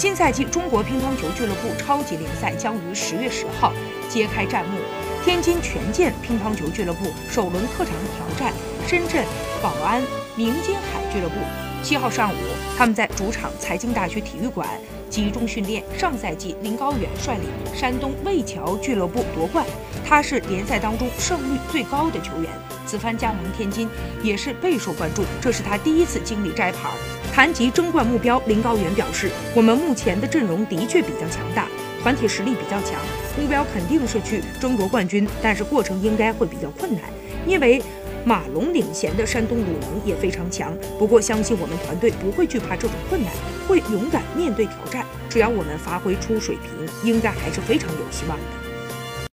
新赛季中国乒乓球俱乐部超级联赛将于十月十号揭开战幕。天津权健乒乓球俱乐部首轮客场挑战深圳宝安明金海俱乐部。七号上午，他们在主场财经大学体育馆集中训练。上赛季，林高远率领山东魏桥俱乐部夺冠，他是联赛当中胜率最高的球员。此番加盟天津也是备受关注，这是他第一次经历摘牌。谈及争冠目标，林高远表示：“我们目前的阵容的确比较强大，团体实力比较强，目标肯定是去争夺冠军，但是过程应该会比较困难，因为。”马龙领衔的山东鲁能也非常强，不过相信我们团队不会惧怕这种困难，会勇敢面对挑战。只要我们发挥出水平，应该还是非常有希望的。